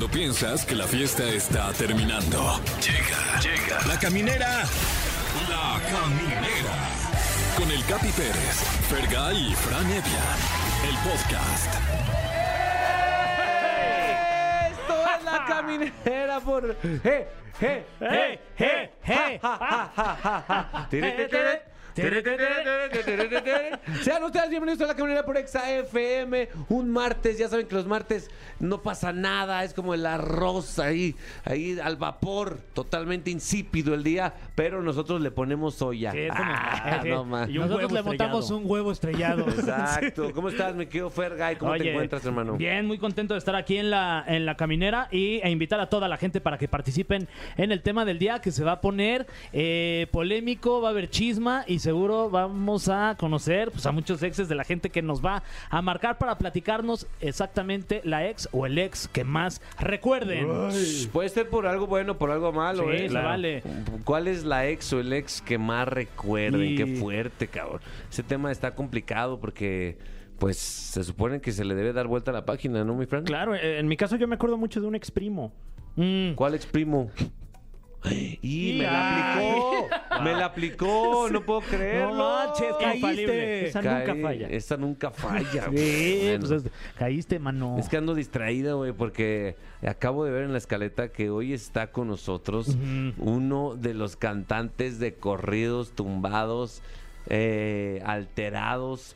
Cuando piensas que la fiesta está terminando. Llega, llega. La caminera. La caminera. Con el Capi Pérez, Fergay y Fran Evia. El podcast. Esto es la caminera por. ¡Eh! ¡Eh! ¡Eh! ¡Eh! ¡Eh! ja, sean ustedes bienvenidos a la caminera por Exa FM. Un martes, ya saben que los martes no pasa nada, es como el arroz ahí, ahí al vapor, totalmente insípido el día, pero nosotros le ponemos soya. Ah, eh. Y nosotros le montamos un huevo estrellado. Exacto. ¿Cómo estás, mi querido Fergay? ¿Cómo te encuentras, hermano? Bien, muy contento de estar aquí en la, en la caminera y, e invitar a toda la gente para que participen en el tema del día que se va a poner eh, polémico, va a haber chisma y seguro vamos a conocer pues, a muchos exes de la gente que nos va a marcar para platicarnos exactamente la ex o el ex que más recuerden. Puede ser por algo bueno, por algo malo, Sí, ¿eh? vale. ¿Cuál es la ex o el ex que más recuerden? Y- Qué fuerte, cabrón. Ese tema está complicado porque, pues, se supone que se le debe dar vuelta a la página, ¿no, mi friend? Claro, eh, en mi caso yo me acuerdo mucho de un ex primo. Mm. ¿Cuál ex primo? Y me la aplicó, me la aplicó, no puedo creerlo. No manches, caíste. Esa nunca falla. Esa nunca falla. Sí, Bueno. pues, es- caíste, mano. Es que ando distraído, güey, porque acabo de ver en la escaleta que hoy está con nosotros uno de los cantantes de corridos tumbados, eh, alterados,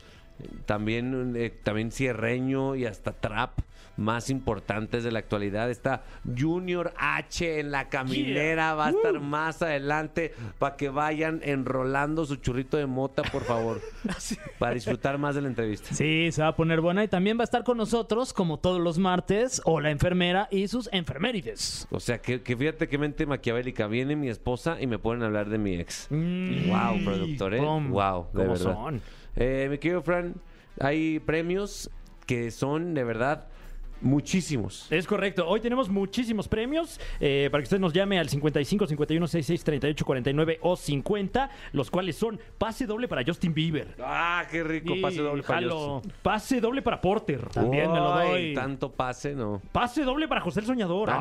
también, eh, también cierreño y hasta trap más importantes de la actualidad. Está Junior H en la caminera, va a estar más adelante para que vayan enrolando su churrito de mota, por favor, para disfrutar más de la entrevista. Sí, se va a poner buena y también va a estar con nosotros, como todos los martes, o la enfermera y sus enfermerides. O sea, que, que fíjate qué mente maquiavélica. Viene mi esposa y me ponen a hablar de mi ex. Mm. Wow, productor, ¿eh? Wow, de ¿Cómo verdad. son? Eh, mi querido Fran, hay premios que son de verdad muchísimos. Es correcto. Hoy tenemos muchísimos premios eh, para que usted nos llame al 55 51 66 38 49 o 50, los cuales son pase doble para Justin Bieber, Ah, qué rico. Y Pase doble para jalo. Justin. pase doble para Porter, También me lo Ay, doy. Tanto pase, ¿no? pase doble para José el Soñador. Ah,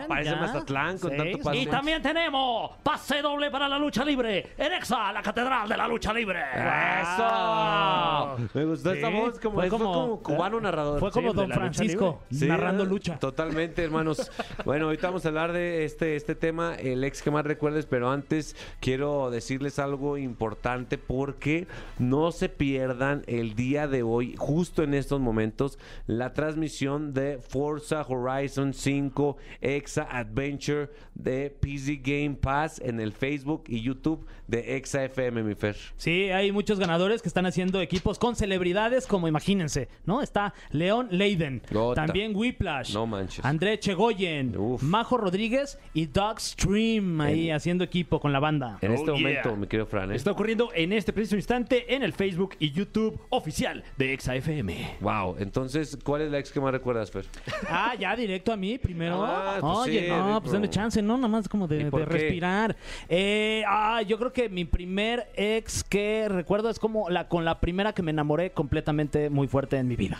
También, parece ya. Mazatlán con Seis. tanto pase. Y también tenemos pase doble para la lucha libre en Exa, la catedral de la lucha libre. ¡Eso! Me gustó esta Sí, voz, como, fue fue como, como- cubano narrador. Fue como Sí, de Don la lucha Francisco Sí, narrando lucha. Totalmente, hermanos. Bueno, ahorita vamos a hablar de este, este tema, el ex que más recuerdes, pero antes quiero decirles algo importante porque no se pierdan el día de hoy, justo en estos momentos, la transmisión de Forza Horizon 5 Exa Adventure de PC Game Pass en el Facebook y YouTube de Exa FM, mi Fer. Sí, hay muchos ganadores que están haciendo equipos con celebridades, como imagínense, ¿no? Está León Leiden. También Whiplash, No manches. André Chegoyen, Uf. Majo Rodríguez y Doug Stream ahí haciendo equipo con la banda. En este Oh, yeah. momento, mi querido Fran. ¿eh? Está ocurriendo en este preciso instante en el Facebook y YouTube oficial de Exa FM. Wow, entonces, ¿cuál es la ex que más recuerdas, Fer? Ah, ya directo a mí primero. Ah, pues Oye, sí, no, pues denme chance, ¿no? Nada más como ¿Y de, respirar. Eh, ah, yo creo que mi primer ex que recuerdo es como la con la primera que me enamoré completamente muy fuerte en mi vida.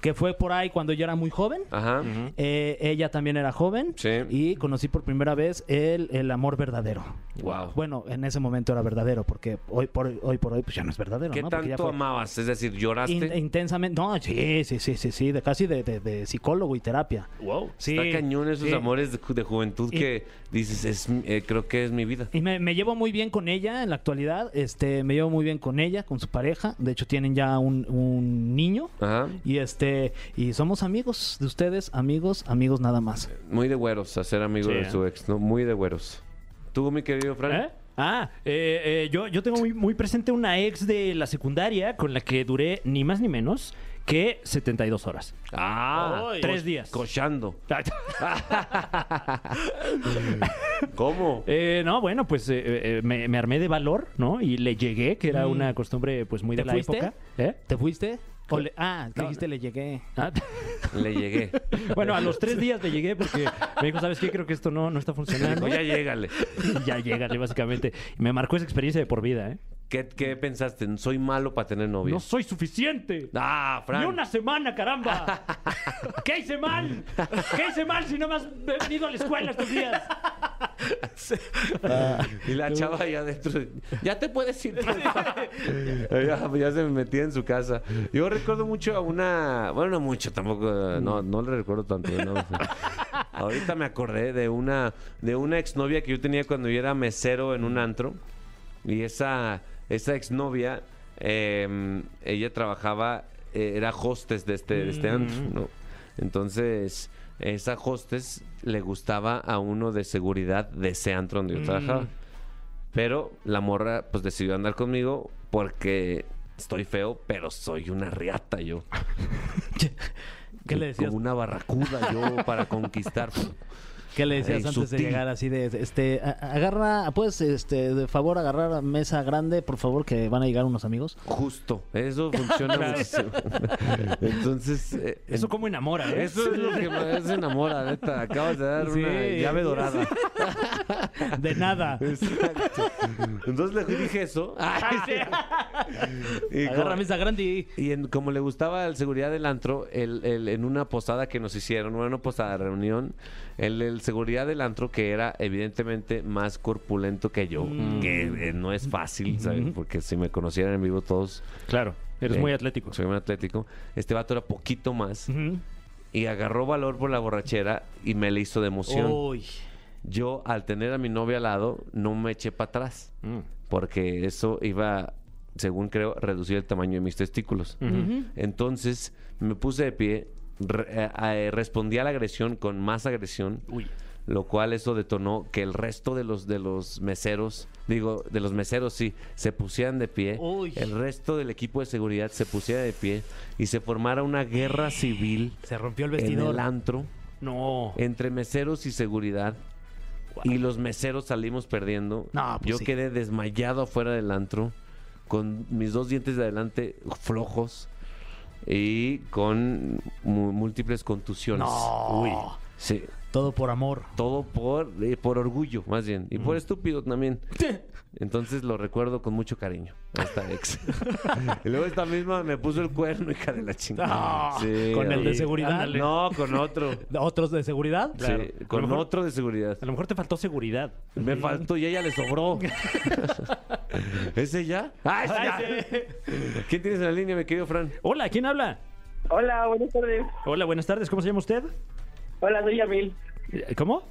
Que fue por ahí cuando yo era muy joven. Ajá. Eh, ella también era joven Sí. y conocí por primera vez el, el amor verdadero. Wow. Bueno, en ese momento era verdadero, porque hoy por hoy, por hoy pues ya no es verdadero. ¿Qué ¿no? Ya tanto fue amabas? Es decir, ¿lloraste? in- intensamente. No, sí, sí, sí, sí, sí, de casi de, de- de psicólogo y terapia. Wow. Sí, Está cañón esos sí. amores de, ju- de juventud Y- que dices, es, eh, creo que es mi vida. Y me, me llevo muy bien con ella en la actualidad. Este, me llevo muy bien con ella, con su pareja. De hecho, tienen ya un, un niño. Ajá. Y este, y somos amigos de ustedes, amigos, amigos nada más. Muy de güeros, a ser amigo Sí. de su ex, ¿no? Muy de güeros. ¿Tú, mi querido Fran? ¿Eh? Ah, eh, eh, yo, yo tengo muy, muy presente una ex de la secundaria con la que duré ni más ni menos que 72 horas. Ah, Ay. Tres días. Cochando. ¿Cómo? Eh, no, bueno, pues eh, eh, me, me armé de valor, ¿no? Y le llegué, que era una costumbre pues muy de ¿Te la fuiste? época. ¿Eh? ¿Te fuiste? O le- ah, No, dijiste le llegué. Ah, Le llegué. bueno, a los tres días le llegué porque me dijo, ¿sabes qué? Creo que esto no, no está funcionando. Dijo, ya llégale. Ya llegale, básicamente. Y me marcó esa experiencia de por vida, ¿eh? ¿Qué, qué pensaste? ¿Soy malo para tener novia? No soy suficiente. Ah, Fran. Ni una semana, caramba. ¿Qué hice mal? ¿Qué hice mal si no me has venido a la escuela estos días? Y la chava allá adentro. Ya te puedes ir. ya, ya se me metía en su casa. Yo recuerdo mucho a una. Bueno, no mucho, tampoco. No, no le recuerdo tanto. ¿no? Ahorita me acordé de una, de una exnovia que yo tenía cuando yo era mesero en un antro. Y esa, esa exnovia, eh, ella trabajaba, eh, era hostess de este, de este antro, ¿no? Entonces, esa hostess le gustaba a uno de seguridad de ese antro donde yo trabajaba. Pero la morra, pues decidió andar conmigo porque estoy feo, pero soy una riata yo. ¿Qué le decías? Como una barracuda yo para conquistar. ¿Qué le decías antes de llegar así de, este, agarra, puedes, este, de favor agarrar mesa grande, por favor, que van a llegar unos amigos? Justo, eso funciona muchísimo. Entonces, eh, Eso como enamora, ¿eh? eso es lo que más enamora, neta. Acabas de dar Sí. una llave dorada. De nada. Exacto. Entonces le dije eso. Y Agarra como- mesa grande y... Y en- como le gustaba al seguridad del antro, el, el- en una posada que nos hicieron, bueno, una posada de reunión, el, el seguridad del antro, que era evidentemente más corpulento que yo, que eh, no es fácil, ¿sabes? Porque si me conocieran en vivo todos, Claro, eres eh, muy atlético. soy muy atlético, este vato era poquito más y agarró valor por la borrachera y me le hizo de emoción. Yo, al tener a mi novia al lado, no me eché para atrás, Mm. porque eso iba, según creo, reducir el tamaño de mis testículos. Entonces me puse de pie, re- eh, eh, respondí a la agresión con más agresión, Uy. lo cual eso detonó que el resto de los de los meseros, digo, de los meseros sí, se pusieran de pie, Uy. el resto del equipo de seguridad se pusiera de pie y se formara una guerra civil Se rompió el en vestidor. el antro No. entre meseros y seguridad. Y los meseros salimos perdiendo. No, pues Yo sí. quedé desmayado afuera del antro, con mis dos dientes de adelante flojos y con múltiples contusiones. No. Uy. Sí. Todo por amor. Todo por, eh, por orgullo, más bien. Y por estúpido también. Entonces lo recuerdo con mucho cariño a esta ex. y luego esta misma me puso el cuerno, hija de la chingada. Sí, con el de seguridad. ándale. No, con otro. ¿Otros de seguridad? Claro. Sí, A con mejor- otro de seguridad. A lo mejor te faltó seguridad. Me faltó y ella le sobró. ¿Ese ya? ¡Ah, ese ya! ¿Quién tienes en la línea, mi querido Fran? Hola, ¿quién habla? Hola, buenas tardes. Hola, buenas tardes. ¿Cómo se llama usted? Hola, soy Yamil. ¿Cómo?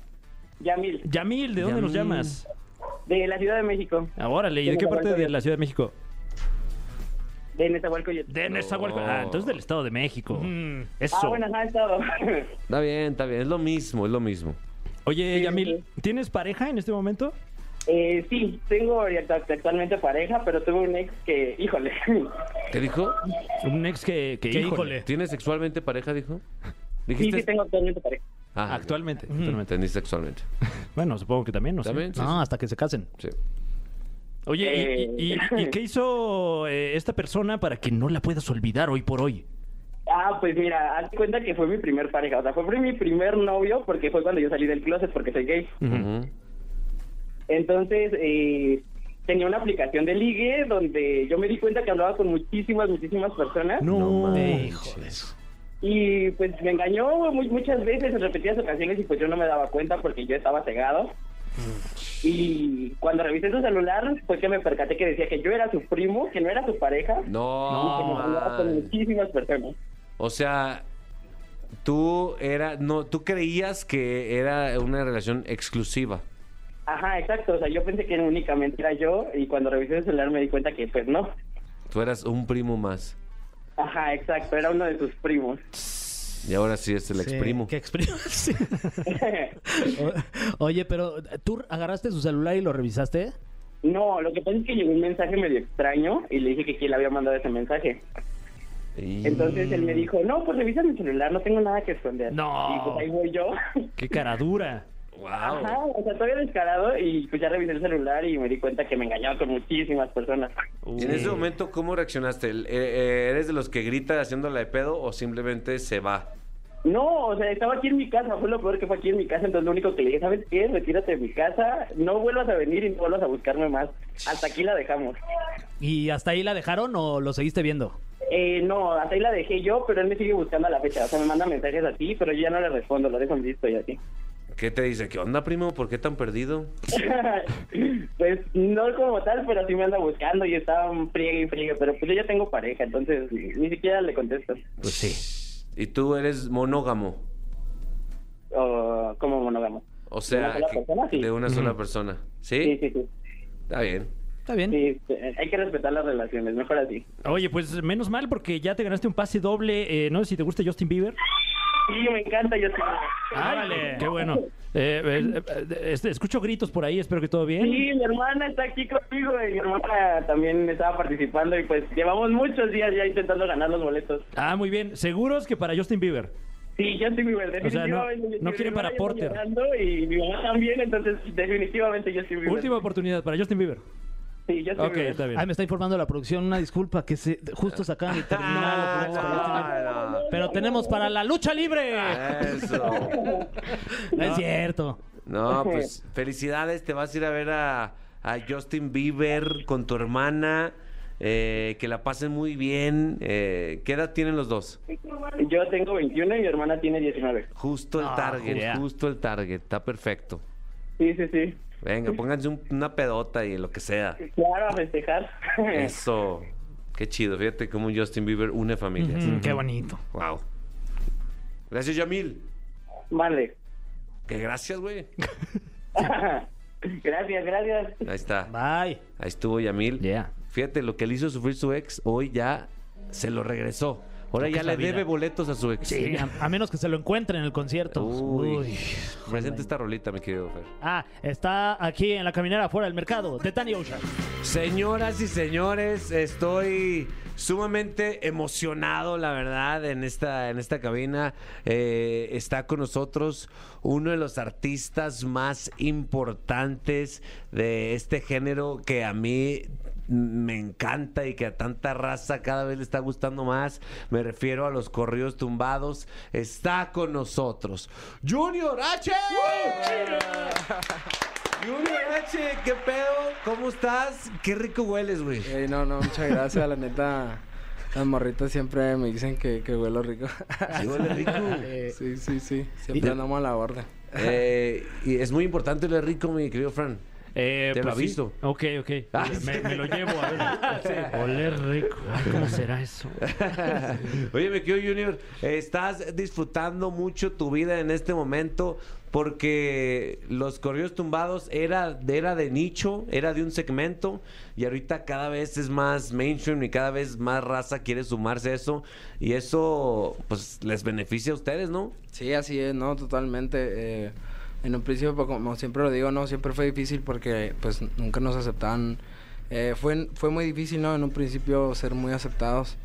Yamil, Yamil, ¿de dónde nos llamas? de la Ciudad de México, Ah, órale, ¿y de De qué parte de la Ciudad de México? de Nezahualcóyotl. De Nezahualcóyotl. Ah, entonces del Estado de México. Eso. Ah, bueno, he estado. Está bien, está bien. Es lo mismo, es lo mismo. Oye, Sí, Yamil. ¿tienes pareja en este momento? Eh, sí, tengo actualmente pareja, pero tuve un ex que, híjole, ¿Qué dijo? Un ex que, que híjole. híjole. ¿Tienes sexualmente pareja, dijo? sí, ¿Dijiste? sí tengo actualmente pareja. Ah, Actualmente. ya. Tú no me entendí sexualmente. Bueno, supongo que también, no sé. ¿También? Sí, No, hasta que se casen. sí. Oye, ¿y- ¿y, y- y qué hizo eh, esta persona para que no la puedas olvidar hoy por hoy? Ah, pues mira, haz cuenta que fue mi primer pareja, o sea, fue mi primer novio porque fue cuando yo salí del closet porque soy gay. Ujú. Entonces, eh, tenía una aplicación de ligue donde yo me di cuenta que hablaba con muchísimas, muchísimas personas. No Eh, manches. Y pues me engañó muy- muchas veces en repetidas ocasiones y pues yo no me daba cuenta porque yo estaba cegado. Y cuando revisé su celular fue que me percaté que decía que yo era su primo, que no era su pareja. y que No, me hablaba con muchísimas personas. O sea, tú era, no, tú creías que era una relación exclusiva. Ajá, exacto. O sea, yo pensé que únicamente era yo y cuando revisé el celular me di cuenta que pues no. Tú eras un primo más. Ajá, exacto. Era uno de sus primos. Y ahora sí es el Sí, exprimo. ¿Qué exprimo? Sí. Oye, pero ¿tú agarraste su celular y lo revisaste? no, lo que pasa es que llegó un mensaje medio extraño y le dije que quién le había mandado ese mensaje. Y- Entonces él me dijo, no, pues revisa mi celular, no tengo nada que esconder. No. Y pues ahí voy yo. ¡Qué cara dura! Ajá, o sea, todavía descarado y pues ya revisé el celular y me di cuenta que me engañaba con muchísimas personas. Y en ese momento, ¿cómo reaccionaste? ¿El- eh, eh, ¿Eres de los que grita haciéndola de pedo o simplemente se va? No, o sea, estaba aquí en mi casa, fue lo peor que fue aquí en mi casa, entonces lo único que le dije, ¿sabes qué? Retírate de mi casa, no vuelvas a venir y no vuelvas a buscarme más. Hasta aquí la dejamos. ¿Y hasta ahí la dejaron o lo seguiste viendo? Eh, no, hasta ahí la dejé yo, pero él me sigue buscando a la fecha. O sea, me manda mensajes así, pero yo ya no le respondo, lo dejo en visto y así. ¿Qué te dice? ¿Qué onda, primo? ¿Por qué tan perdido? pues no como tal, pero sí me anda buscando y estaba un friegue y friegue, pero pues yo ya tengo pareja, entonces ni siquiera le contesto. Pues sí. ¿Y tú eres monógamo? O como monógamo. O sea, ¿De una sola persona? Sí. de una sola persona. ¿Sí? Sí, sí, sí. Está bien. Está bien. Sí, eh, hay que respetar las relaciones, mejor así. Oye, pues menos mal porque ya te ganaste un pase doble. eh, no sé si te gusta Justin Bieber. Sí, me encanta, yo sí. Árale. Qué bueno. Eh, eh, eh, este, escucho gritos por ahí, espero que todo bien. Sí, mi hermana está aquí conmigo y mi hermana también estaba participando y pues llevamos muchos días ya intentando ganar los boletos. Ah, muy bien. ¿Seguros que para Justin Bieber? Sí, estoy muy bien. O sea, no- definitivamente, no quieren para Porter. Y mi mamá también, entonces definitivamente estoy muy Última oportunidad para Justin Bieber. Sí, estoy Ok, bien. está bien. Ay, me está informando la producción, una disculpa que se justo se acaban de terminar los boletos para no. Pero tenemos para la lucha libre. Eso. No es cierto. No, pues felicidades. Te vas a ir a ver a, a Justin Bieber con tu hermana. eh, que la pasen muy bien. Eh, ¿Qué edad tienen los dos? Yo tengo 21 y mi hermana tiene 19. Justo el Ah, target, yeah. justo el target. Está perfecto. Sí, sí, sí. Venga, pónganse un- una pedota y lo que sea. Claro, a festejar. Eso. Qué chido. Fíjate cómo Justin Bieber une familias. Mm, qué bonito. Wow. Gracias, Yamil. Vale. Que gracias, güey. gracias, gracias. Ahí está. Bye. Ahí estuvo Yamil. Yeah. Fíjate, lo que le hizo sufrir su ex, hoy ya se lo regresó. Ahora ya le debe boletos a su ex. Sí, a, a menos que se lo encuentren en el concierto. Uy. Uy. Presenta esta rolita, mi querido Fer. Ah, está aquí en la caminera afuera del mercado de Tani Ocean. Señoras y señores, estoy sumamente emocionado, la verdad, en esta, en esta cabina. Eh, está con nosotros uno de los artistas más importantes de este género que a mí me encanta y que a tanta raza cada vez le está gustando más. Me refiero a los corridos tumbados. Está con nosotros Junior H. Junior H, ¿qué pedo? ¿Cómo estás? Qué rico hueles, güey. Ey, no, no, muchas gracias. La neta, las morritas siempre me dicen que, que huelo rico. Sí, huele rico. sí, sí, sí. Siempre andamos a la orden. Eh, y es muy importante oler rico, mi querido Fran. Eh, Te lo pues sí. aviso. Ok, ok. Ah, me, me lo llevo a ver. Oler rico. Ay, ¿cómo será eso? Oye, mi querido Junior, estás disfrutando mucho tu vida en este momento porque los corridos tumbados era, era de nicho, era de un segmento y ahorita cada vez es más mainstream y cada vez más raza quiere sumarse a eso y eso pues les beneficia a ustedes, ¿no? Sí, así es, no, totalmente. eh, en un principio, pues, como siempre lo digo, no, siempre fue difícil porque pues nunca nos aceptaban. Eh, fue, fue muy difícil, ¿no? En un principio ser muy aceptados.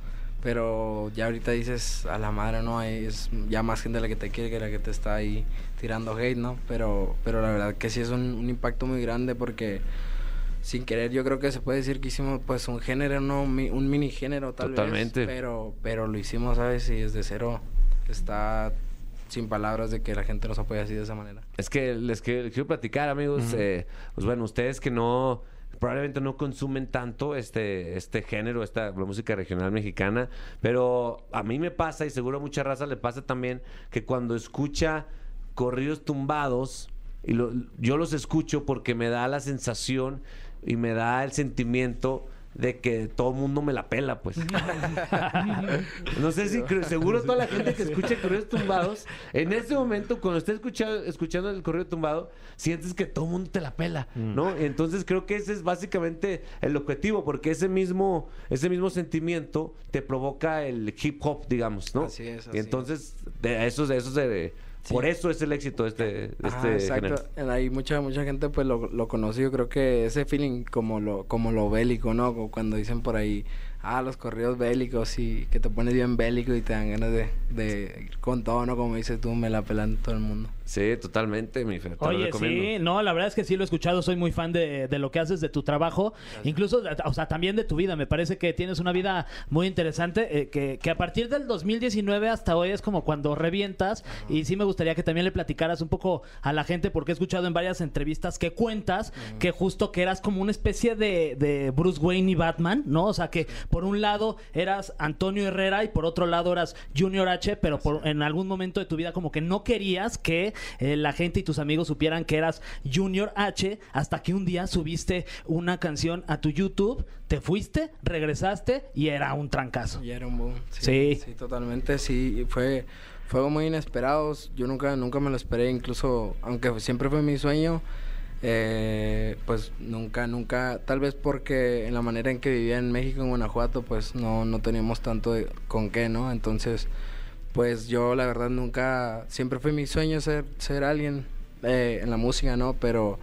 Pero ya ahorita dices, a la madre, ¿no? Hay, es ya más gente la que te quiere que la que te está ahí tirando hate, ¿no? Pero, pero la verdad que sí es un, un impacto muy grande porque sin querer yo creo que se puede decir que hicimos pues un género, ¿no? Mi- un mini género tal Totalmente. vez. Pero, pero lo hicimos, ¿sabes? Y desde cero está sin palabras de que la gente nos apoya así de esa manera. Es que les quiero, quiero platicar, amigos. eh, pues bueno, ustedes que no probablemente no consumen tanto este este género, esta la música regional mexicana, pero a mí me pasa y seguro a mucha raza le pasa también que cuando escucha corridos tumbados y lo- yo los escucho porque me da la sensación y me da el sentimiento de que todo el mundo me la pela, pues. No sé si seguro toda la gente que escucha corridos tumbados, en ese momento, cuando esté escuchando, escuchando el corrido tumbado, sientes que todo el mundo te la pela, ¿no? Entonces creo que ese es básicamente el objetivo, porque ese mismo, ese mismo sentimiento te provoca el hip hop, digamos, ¿no? Así es, Y así entonces, de eso, de eso se- Sí. por eso es el éxito de este, de Ajá, este género. exacto. Ahí mucha mucha gente pues lo, lo conoce. Yo creo que ese feeling como lo como lo bélico, ¿no? Como cuando dicen por ahí ah, los corridos bélicos y que te pones bien bélico y te dan ganas de, de ir con todo, ¿no? Como dices tú, me la pelan todo el mundo. Sí, totalmente, mi Fer. te lo Oye, recomiendo. sí, no, la verdad es que sí lo he escuchado, soy muy fan de, de lo que haces, de tu trabajo, incluso, o sea, también de tu vida, me parece que tienes una vida muy interesante, eh, que, que a partir del 2019 hasta hoy es como cuando revientas, y sí me gustaría que también le platicaras un poco a la gente, porque he escuchado en varias entrevistas que cuentas que justo que eras como una especie de, de Bruce Wayne y Batman, ¿no? O sea, que por un lado eras Antonio Herrera y por otro lado eras Junior H, pero por, en algún momento de tu vida como que no querías que eh, la gente y tus amigos supieran que eras Junior H hasta que un día subiste una canción a tu YouTube, te fuiste, regresaste y era un trancazo. Y era un boom. Sí. Sí, totalmente, sí. Fue, fue algo muy inesperado. Yo nunca, nunca me lo esperé, incluso, aunque siempre fue mi sueño, eh, pues nunca, nunca, tal vez porque en la manera en que vivía en México, en Guanajuato, pues no, no teníamos tanto de- con qué, ¿no? Entonces, pues yo la verdad nunca, siempre fue mi sueño ser, ser alguien eh, en la música, ¿no? Pero,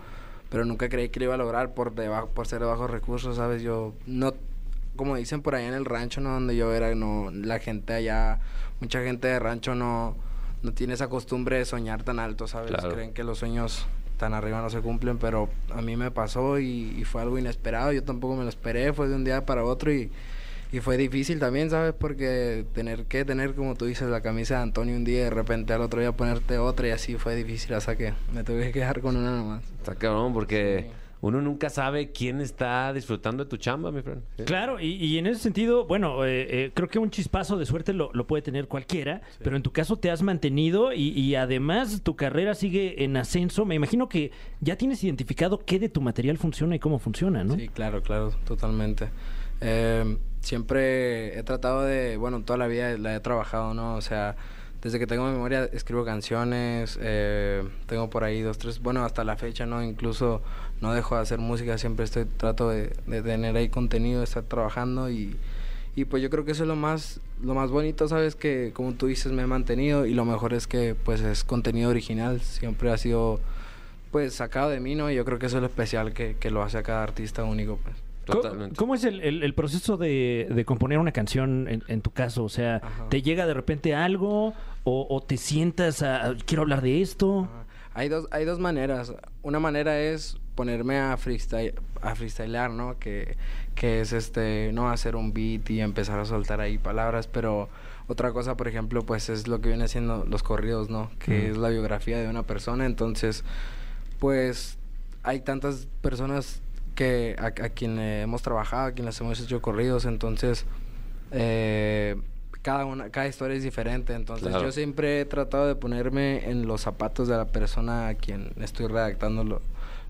pero nunca creí que lo iba a lograr por, debajo, por ser de bajos recursos, ¿sabes? Yo no, como dicen por allá en el rancho, ¿no? Donde yo era, no, la gente allá, mucha gente de rancho no, no tiene esa costumbre de soñar tan alto, ¿sabes? Claro. Creen que los sueños tan arriba no se cumplen, pero a mí me pasó y, y fue algo inesperado. Yo tampoco me lo esperé, fue de un día para otro y, y fue difícil también, ¿sabes? Porque tener que tener, como tú dices, la camisa de Antonio un día y de repente al otro día ponerte otra y así fue difícil, hasta que me tuve que quedar con una nomás. Está cabrón, porque Sí. uno nunca sabe quién está disfrutando de tu chamba, mi friend. Sí. Claro, y, y en ese sentido, bueno, eh, eh, creo que un chispazo de suerte lo, lo puede tener cualquiera, pero en tu caso te has mantenido y, y además tu carrera sigue en ascenso. Me imagino que ya tienes identificado qué de tu material funciona y cómo funciona, ¿no? Sí, claro, claro, totalmente. Eh, siempre he tratado de, bueno, toda la vida la he trabajado, ¿no? O sea, desde que tengo memoria escribo canciones, eh, tengo por ahí dos, tres, bueno, hasta la fecha, ¿no? Incluso no dejo de hacer música, siempre estoy, trato de, tener ahí contenido, de estar trabajando y, y pues yo creo que eso es lo más, lo más bonito, ¿sabes? Que como tú dices, me he mantenido y lo mejor es que pues es contenido original, siempre ha sido pues sacado de mí, ¿no? Y yo creo que eso es lo especial que, que lo hace a cada artista único, pues. ¿Cómo- Totalmente. ¿Cómo es el, el- el proceso de, de componer una canción en, en tu caso? O sea, Ajá. ¿te llega de repente algo o, o te sientas a, a- quiero hablar de esto? Ajá. Hay dos, hay dos maneras. Una manera es ponerme a freestyle, a freestylear, ¿no? Que, que es este, no hacer un beat y empezar a soltar ahí palabras, pero otra cosa, por ejemplo, pues es lo que viene siendo los corridos, ¿no? Que Mm. es la biografía de una persona. Entonces, pues hay tantas personas que a, a quien le hemos trabajado, a quien les hemos hecho corridos, entonces eh, cada una, cada historia es diferente. Entonces Claro. yo siempre he tratado de ponerme en los zapatos de la persona a quien estoy redactando lo-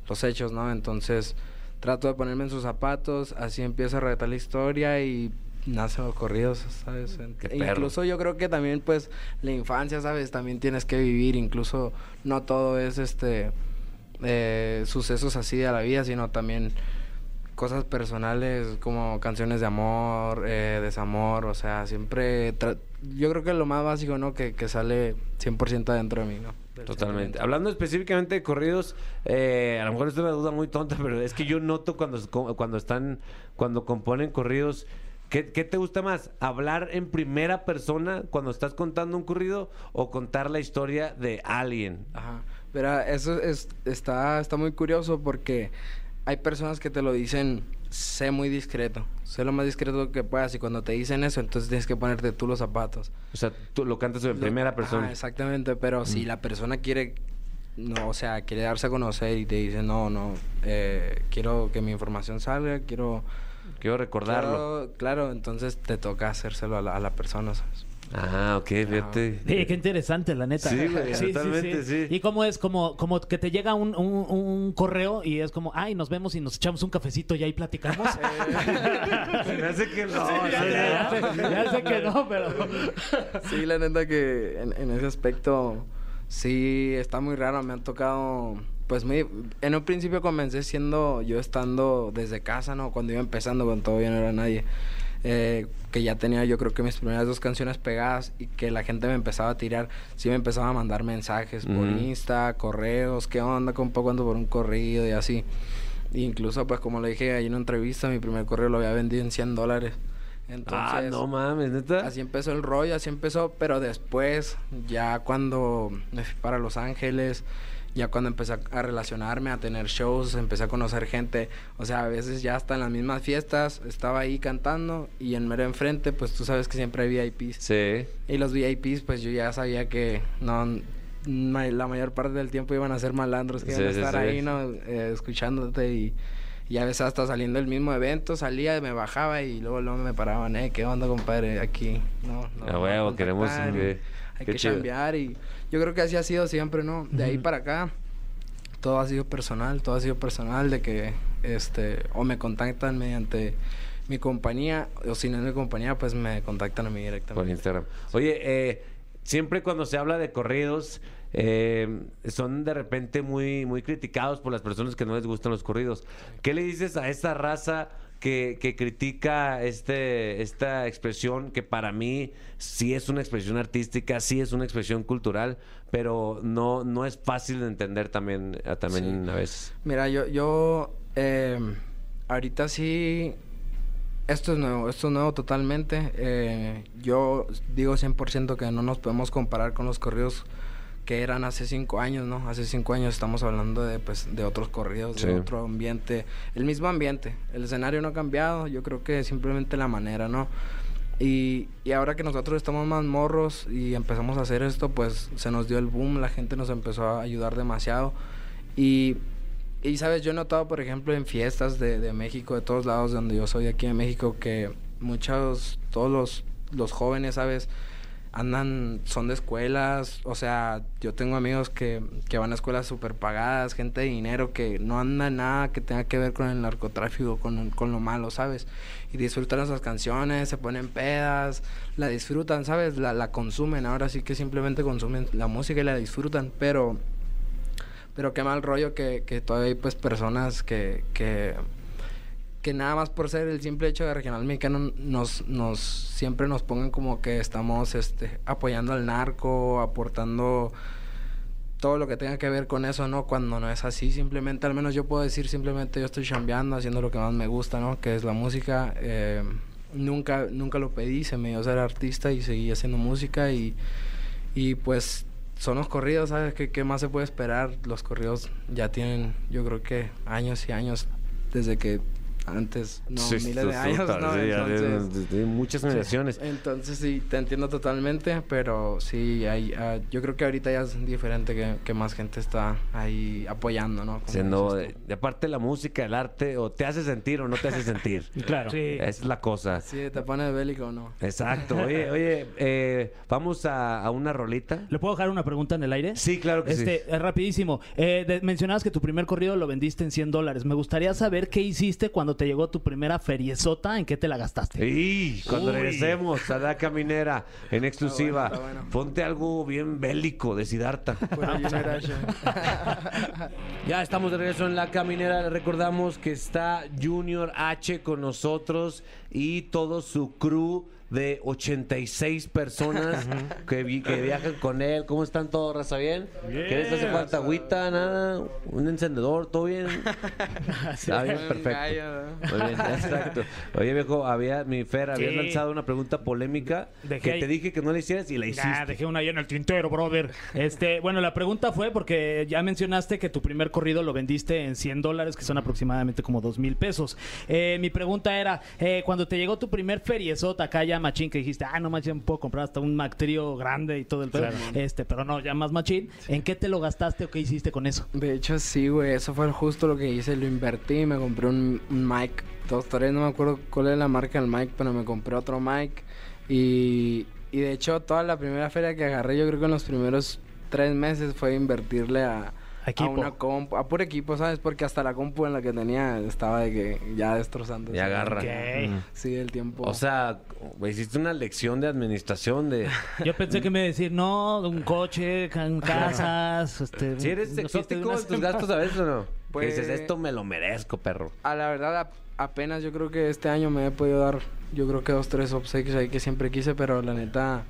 los hechos, ¿no? Entonces trato de ponerme en sus zapatos, así empiezo a redactar la historia y nacen los corridos, ¿sabes? E incluso yo creo que también pues la infancia, ¿sabes? También tienes que vivir, incluso no todo es este eh, sucesos así de la vida, sino también cosas personales como canciones de amor, eh, desamor, o sea, siempre... tra- Yo creo que lo más básico, ¿no? Que, que sale 100% adentro de mí, ¿no? Del Totalmente. Hablando específicamente de corridos, eh, a lo mejor es una duda muy tonta, pero es que yo noto cuando, cuando están, cuando componen corridos, ¿qué, qué te gusta más? ¿Hablar en primera persona cuando estás contando un corrido o contar la historia de alguien? Ajá. Pero eso es, está, está muy curioso porque hay personas que te lo dicen, sé muy discreto, sé lo más discreto que puedas y cuando te dicen eso, entonces tienes que ponerte tú los zapatos. O sea, tú lo cantas en primera persona. exactamente, pero si la persona quiere, no, o sea, quiere darse a conocer y te dice, no, no, eh, quiero que mi información salga, quiero... Quiero recordarlo. quiero- claro, entonces te toca hacérselo a la, a la persona, ¿sabes? Ah, ok, fíjate. Sí, qué interesante, la neta. Sí, güey, totalmente, sí. ¿Y cómo es? Como, como que te llega un, un- un correo y es como, ay, nos vemos y nos echamos un cafecito y ahí platicamos. Se me hace que no. ya, sé, ya sé- ya sé que no, pero... Sí, la neta que en, en ese aspecto sí está muy raro. Me han tocado, pues muy, en un principio comencé siendo yo estando desde casa, ¿no? Cuando iba empezando, cuando todavía no era nadie. Eh, que ya tenía yo creo que mis primeras dos canciones pegadas y que la gente me empezaba a tirar, sí me empezaba a mandar mensajes por. Insta, correos, qué onda, compa, cuando por un corrido y así. E incluso pues como le dije ahí en una entrevista, mi primer correo lo había vendido en 100 dólares. Entonces, ah, no mames, neta. Así empezó el rollo, así empezó, pero después, ya cuando me fui para Los Ángeles, ya cuando empecé a- a relacionarme, a tener shows, empecé a conocer gente, o sea, a veces ya hasta en las mismas fiestas, estaba ahí cantando y en mero enfrente, pues tú sabes que siempre hay VIPs. Sí. Y los VIPs, pues yo ya sabía que no la mayor parte del tiempo iban a ser malandros que iban Sí, a sí, estar sí. ahí, ¿no? Eh, escuchándote y, y a veces hasta saliendo del mismo evento, salía, me bajaba y luego, luego me paraban, eh, ¿qué onda, compadre? Aquí, no, no. A no huevo, queremos y que- Hay que chido. cambiar y yo creo que así ha sido siempre, ¿no? De ahí para acá, todo ha sido personal, todo ha sido personal de que, este, o me contactan mediante mi compañía, o si no es mi compañía, pues me contactan a mí directamente. Por Instagram. Oye, eh, siempre cuando se habla de corridos, eh, son de repente muy, muy criticados por las personas que no les gustan los corridos. ¿Qué le dices a esa raza que, que critica este, esta expresión que para mí sí es una expresión artística, sí es una expresión cultural, pero no, no es fácil de entender también, también Sí. a veces? Mira, yo, yo eh, ahorita sí, esto es nuevo, esto es nuevo totalmente. Eh, yo digo 100% que no nos podemos comparar con los corridos que eran hace cinco años, ¿no? Hace cinco años estamos hablando de, pues, de otros corridos, Sí. de otro ambiente, el mismo ambiente. El escenario no ha cambiado, yo creo que simplemente la manera, ¿no? Y, y ahora que nosotros estamos más morros y empezamos a hacer esto, pues se nos dio el boom, la gente nos empezó a ayudar demasiado. Y, y sabes, yo he notado, por ejemplo, en fiestas de, de México, de todos lados donde yo soy aquí en México, que muchos, todos los, los jóvenes, ¿sabes? Andan, son de escuelas, o sea, yo tengo amigos que, que van a escuelas súper pagadas, gente de dinero que no anda nada que tenga que ver con el narcotráfico, con, con lo malo, ¿sabes? Y disfrutan esas canciones, se ponen pedas, la disfrutan, ¿sabes? La, la consumen, ahora sí que simplemente consumen la música y la disfrutan, pero pero qué mal rollo que, que todavía hay pues personas que, que, nada más por ser el simple hecho de regional mexicano nos, nos siempre nos pongan como que estamos este apoyando al narco, aportando todo lo que tenga que ver con eso, ¿no? Cuando no es así, simplemente, al menos yo puedo decir simplemente yo estoy chambeando, haciendo lo que más me gusta, ¿no? Que es la música. eh, nunca, nunca lo pedí, se me dio ser artista y seguí haciendo música y, y pues son los corridos, ¿sabes? ¿Qué, ¿Qué más se puede esperar? Los corridos ya tienen, yo creo que años y años desde que antes, no, Sí, miles de sí, años, sí, ¿no? sí, Entonces, de- de muchas generaciones. entonces sí, te entiendo totalmente, pero sí, hay, ah, yo creo que ahorita ya es diferente que, que más gente está ahí apoyando, ¿no? Como Siendo, dices de, de aparte la música, el arte, o te hace sentir o no te hace sentir. Claro. Sí. Esa es la cosa. Sí, te pones bélico o no. Exacto. Oye, oye, eh, vamos a, a una rolita. ¿Le puedo dejar una pregunta en el aire? Sí, claro que Este, sí. eh, rapidísimo. Eh, de- mencionabas que tu primer corrido lo vendiste en 100 dólares. Me gustaría saber qué hiciste cuando te llegó tu primera feriezota, ¿en qué te la gastaste? Y cuando Uy. regresemos a la caminera en exclusiva, Está bueno, está bueno. ponte algo bien bélico de Generation. Ya estamos de regreso en la caminera. Le recordamos que está Junior H con nosotros y todo su crew de 86 personas que, vi- que viajan con él. ¿Cómo están todos, raza? ¿Bien? ¿Qué les hace falta? ¿Agüita? ¿Nada? ¿Un encendedor? ¿Todo bien? Está bien, Un perfecto. Muy bien, exacto. Oye, viejo, había, mi Fer, habías Sí. lanzado una pregunta polémica Dejé que ahí- te dije que no la hicieras y la hiciste. Ah, dejé una ahí en el tintero, brother. Este, bueno, la pregunta fue porque ya mencionaste que tu primer corrido lo vendiste en 100 dólares, que son aproximadamente como 2 mil pesos. Eh, mi pregunta era, eh, cuando te llegó tu primer feriezota acá ya machín, que dijiste, ah, no me puedo comprar hasta un Mac Trio grande y todo el pedo. Este, pero no, ya más machín. ¿En qué te lo gastaste o qué hiciste con eso? De hecho, sí, güey, eso fue justo lo que hice. Lo invertí, me compré un, un mic. Dos, tres, no me acuerdo cuál es la marca del mic, pero me compré otro mic. Y, y de hecho, toda la primera feria que agarré, yo creo que en los primeros tres meses fue invertirle a, a Equipo. una compu, a puro equipo, ¿sabes? Porque hasta la compu en la que tenía estaba de que ya destrozando. Ya agarra. Mm. Sí, el tiempo. O sea, hiciste una lección de administración de... Yo pensé que me iba a decir, no, un coche, can- casas, este... Si eres exótico en tus gastos a veces o no? Pues- Que dices, esto me lo merezco, perro. A la verdad, a- apenas yo creo que este año me he podido dar, yo creo que dos, tres obsequios ahí que siempre quise, pero la neta,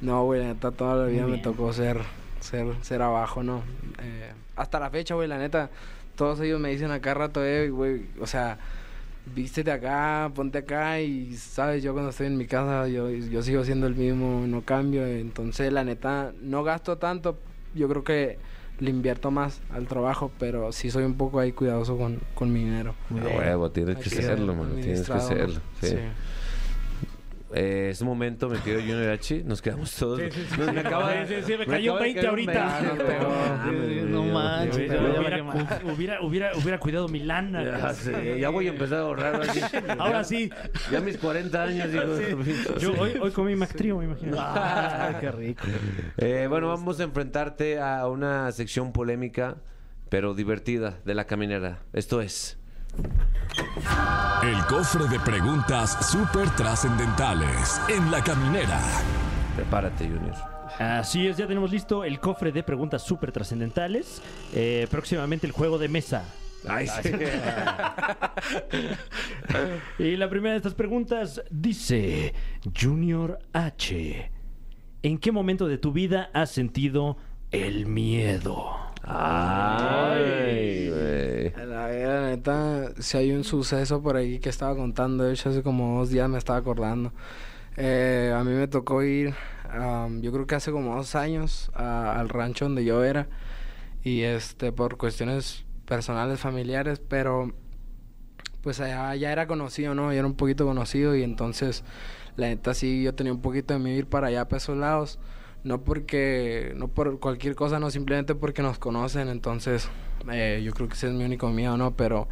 no, güey, la neta, toda la vida me tocó ser, ser, ser abajo, ¿no? Eh, hasta la fecha, güey, la neta, todos ellos me dicen acá rato, eh, güey, o sea, vístete acá, ponte acá y sabes, yo cuando estoy en mi casa yo, yo sigo siendo el mismo, no cambio, entonces la neta no gasto tanto, yo creo que le invierto más al trabajo, pero sí soy un poco ahí cuidadoso con, con mi dinero. Huevo, tienes que ser serlo, mano. Tienes que serlo. Sí. Eh, es un momento, me quedo Junior H. Nos quedamos todos. Sí, sí, sí, me cayó acaba de 20 caer un ahorita. 20, güey. No, manches, Hubiera, hubiera, hubiera, cuidado mi lana. Ya sé, ya voy a empezar a ahorrar. así. Ahora sí. Ya mis 40 años, digo. Yo hoy, hoy comí Mactrío, me imagino. Ay, qué rico. Eh, bueno, vamos a enfrentarte a una sección polémica, pero divertida de la caminera. Esto es. El cofre de preguntas súper trascendentales en la caminera. Prepárate, Junior. Así es, ya tenemos listo el cofre de preguntas súper trascendentales. Eh, próximamente el juego de mesa. Ay, sí. Y la primera de estas preguntas dice, Junior H, ¿en qué momento de tu vida has sentido el miedo? Ay, güey. Neta, si hay un suceso por ahí que estaba contando, de hecho hace como dos días me estaba acordando. Eh, a mí me tocó ir, am, yo creo que hace como dos años, a- al rancho donde yo era. Y este, por cuestiones personales, familiares, pero pues allá ya era conocido, ¿no? Ya era un poquito conocido y entonces, la neta sí, yo tenía un poquito de miedo ir para allá, para esos lados. No porque, no por cualquier cosa, no, simplemente porque nos conocen, entonces eh, yo creo que ese es mi único miedo, ¿no? Pero,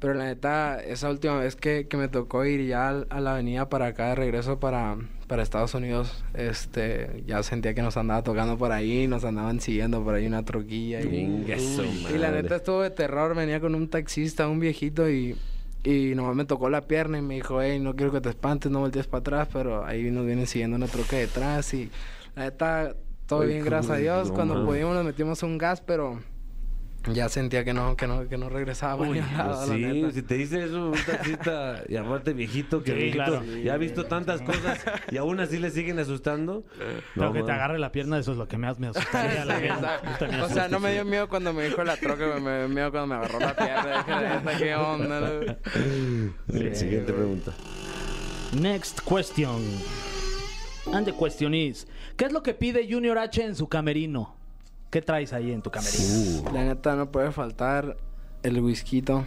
pero la neta, esa última vez que, que me tocó ir ya al- a la avenida para acá de regreso para, para Estados Unidos, este, ya sentía que nos andaba tocando por ahí, nos andaban siguiendo por ahí una troquilla. Y, la neta estuvo de terror, venía con un taxista, un viejito y... Y nomás me tocó la pierna y me dijo, hey, no quiero que te espantes, no voltees para atrás, pero ahí nos vienen siguiendo una troca detrás y la neta, todo Ay, bien, gracias a Dios. no Cuando pudimos nos metimos un gas, pero ya sentía que no, que no, que no regresaba. Uy, la sí, neta. si te dice eso un taxista y aparte viejito que Sí, viejito, claro. ya ha visto tantas cosas y aún así le siguen asustando. Pero que te agarre la pierna, eso es lo que más me asustaría. la exacto. O sea, no me dio miedo cuando me dijo la troca, me dio miedo cuando me agarró la pierna. Dije, la qué onda, ¿no? Sí, Siguiente pregunta. Next question. And the question is, ¿qué es lo que pide Junior H en su camerino? ¿Qué traes ahí en tu camerino? La neta, no puede faltar el whisky. ¿Cuál?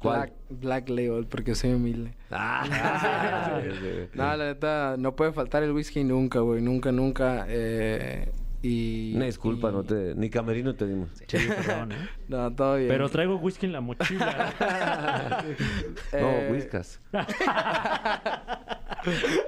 Black, Black Label, porque soy humilde. Ah, sí. No, la neta, no puede faltar el whisky nunca, güey. Nunca, nunca. Eh, y... Una disculpa, y- no te, ni camerino te dimos. Sí, perdón, ¿eh? No, todo bien. Pero traigo whisky en la mochila. No, Eh, whiskas.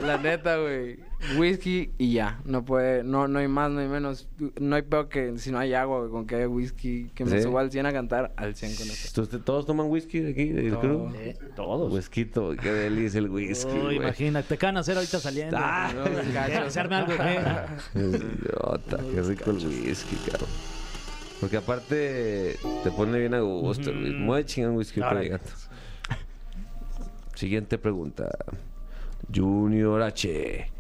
La neta, güey. Whisky y ya. No puede, no, no hay más, no hay menos. No hay peor que si no hay agua, con que haya whisky. Que me Sí. suba al 100 a cantar al 100 con eso. ¿Ustedes todos toman whisky de aquí, del Todo. crew? Todos. Whisquito, qué delicia el whisky, Uy, imagínate, ¿qué van a hacer ahorita saliendo? Ah, No. ¿Hacerme algo? ¿qué? Idiota, qué rico el whisky, cabrón. Porque aparte te pone bien a gusto, el whisky. Muy chingón whisky para llegando. Siguiente pregunta. Junior H.